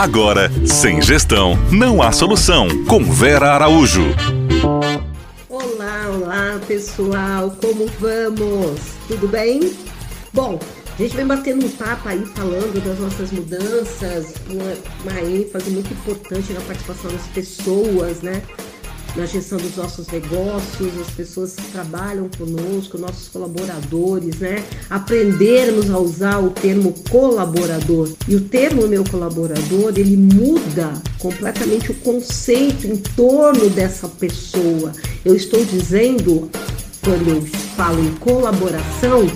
Agora, sem gestão, não há solução. Com Vera Araújo. Olá, olá pessoal, como vamos? Tudo bem? Bom, a gente vem batendo um papo aí falando das nossas mudanças, uma, uma ênfase muito importante na participação das pessoas, né? Na gestão dos nossos negócios, as pessoas que trabalham conosco, nossos colaboradores, né? Aprendermos a usar o termo colaborador. E o termo meu colaborador, ele muda completamente o conceito em torno dessa pessoa. Eu estou dizendo, quando eu falo em colaboração,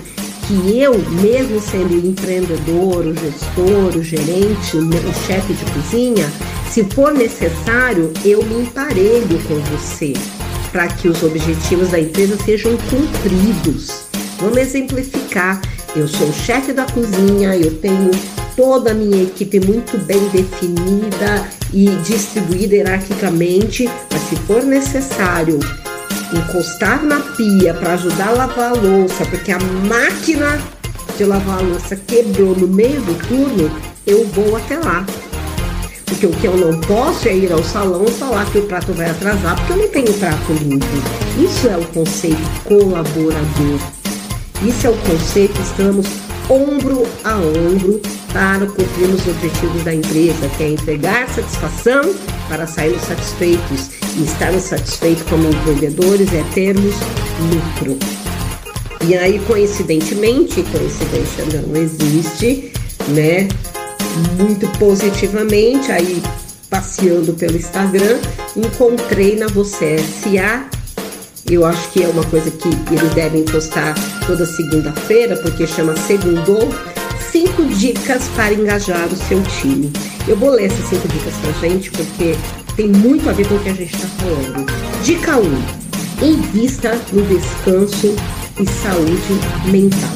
que eu, mesmo sendo empreendedor, o gestor, o gerente, o chefe de cozinha, se for necessário, eu me emparelho com você para que os objetivos da empresa sejam cumpridos. Vamos exemplificar. Eu sou o chefe da cozinha, eu tenho toda a minha equipe muito bem definida e distribuída hierarquicamente, mas se for necessário encostar na pia para ajudar a lavar a louça, porque a máquina de lavar a louça quebrou no meio do turno, eu vou até lá. Porque o que eu não posso é ir ao salão e falar que o prato vai atrasar, porque eu não tenho prato limpo. Isso é o conceito colaborador. Isso é o conceito, estamos ombro a ombro para cumprir os objetivos da empresa, que é entregar satisfação para sairmos satisfeitos. E estarmos satisfeitos como empreendedores é termos lucro. E aí, coincidentemente, coincidência não existe, né? Muito positivamente, aí passeando pelo Instagram, encontrei na Você SA. Eu acho que é uma coisa que eles devem postar toda segunda-feira, porque chama Segundou cinco dicas para engajar o seu time. Eu vou ler essas cinco dicas pra gente, porque tem muito a ver com o que a gente está falando. Dica 1. Um, invista no descanso e saúde mental.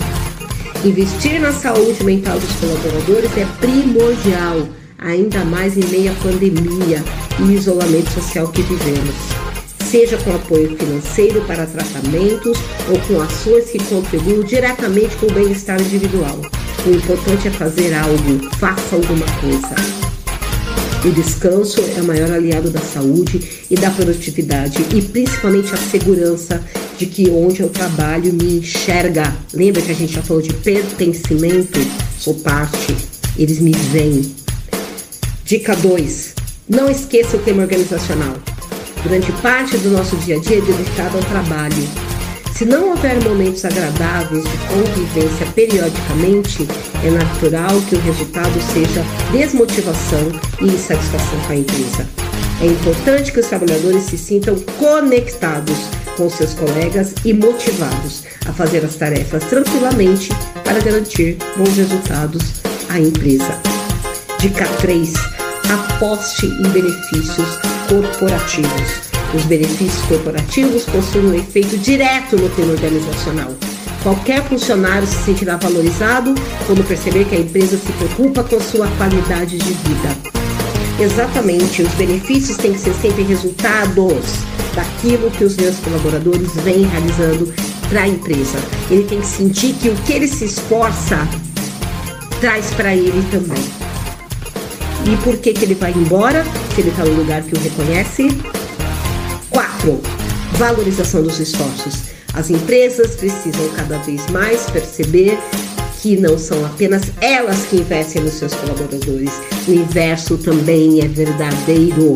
Investir na saúde mental dos colaboradores é primordial, ainda mais em meio à pandemia e isolamento social que vivemos. Seja com apoio financeiro para tratamentos ou com ações que contribuam diretamente com o bem-estar individual. O importante é fazer algo, faça alguma coisa. O descanso é o maior aliado da saúde e da produtividade e principalmente a segurança de que onde eu trabalho me enxerga. Lembra que a gente já falou de pertencimento? Sou parte, eles me veem. Dica 2. Não esqueça o tema organizacional. Durante parte do nosso dia a dia é dedicado ao trabalho se não houver momentos agradáveis de convivência periodicamente, é natural que o resultado seja desmotivação e insatisfação com a empresa. É importante que os trabalhadores se sintam conectados com seus colegas e motivados a fazer as tarefas tranquilamente para garantir bons resultados à empresa. Dica 3. Aposte em benefícios corporativos. Os benefícios corporativos possuem um efeito direto no clima organizacional. Qualquer funcionário se sentirá valorizado quando perceber que a empresa se preocupa com sua qualidade de vida. Exatamente, os benefícios têm que ser sempre resultados daquilo que os meus colaboradores vêm realizando para a empresa. Ele tem que sentir que o que ele se esforça traz para ele também. E por que, que ele vai embora? Se ele está lugar que o reconhece, 4. Valorização dos esforços. As empresas precisam cada vez mais perceber que não são apenas elas que investem nos seus colaboradores, o inverso também é verdadeiro.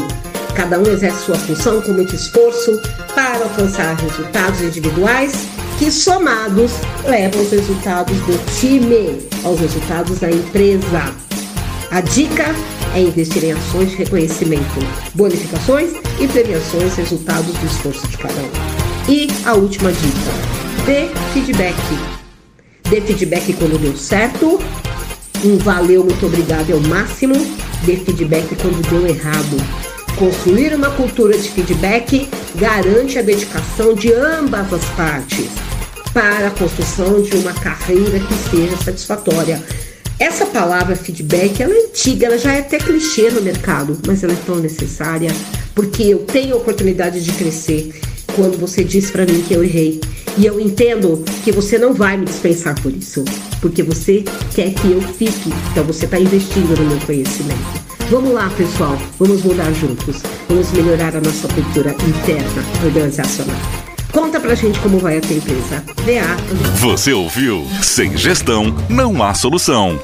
Cada um exerce sua função com muito esforço para alcançar resultados individuais que, somados, levam os resultados do time aos resultados da empresa. A dica é investir em ações de reconhecimento, bonificações e premiações resultados do esforço de cada um. E a última dica: dê feedback. Dê feedback quando deu certo. Um valeu, muito obrigado é o máximo. Dê feedback quando deu errado. Construir uma cultura de feedback garante a dedicação de ambas as partes para a construção de uma carreira que seja satisfatória. Essa palavra feedback, ela é antiga, ela já é até clichê no mercado, mas ela é tão necessária porque eu tenho a oportunidade de crescer quando você diz para mim que eu errei. E eu entendo que você não vai me dispensar por isso, porque você quer que eu fique, então você está investindo no meu conhecimento. Vamos lá, pessoal, vamos mudar juntos. Vamos melhorar a nossa cultura interna organizacional. Conta pra gente como vai a tua empresa. VA. Você ouviu? Sem gestão, não há solução.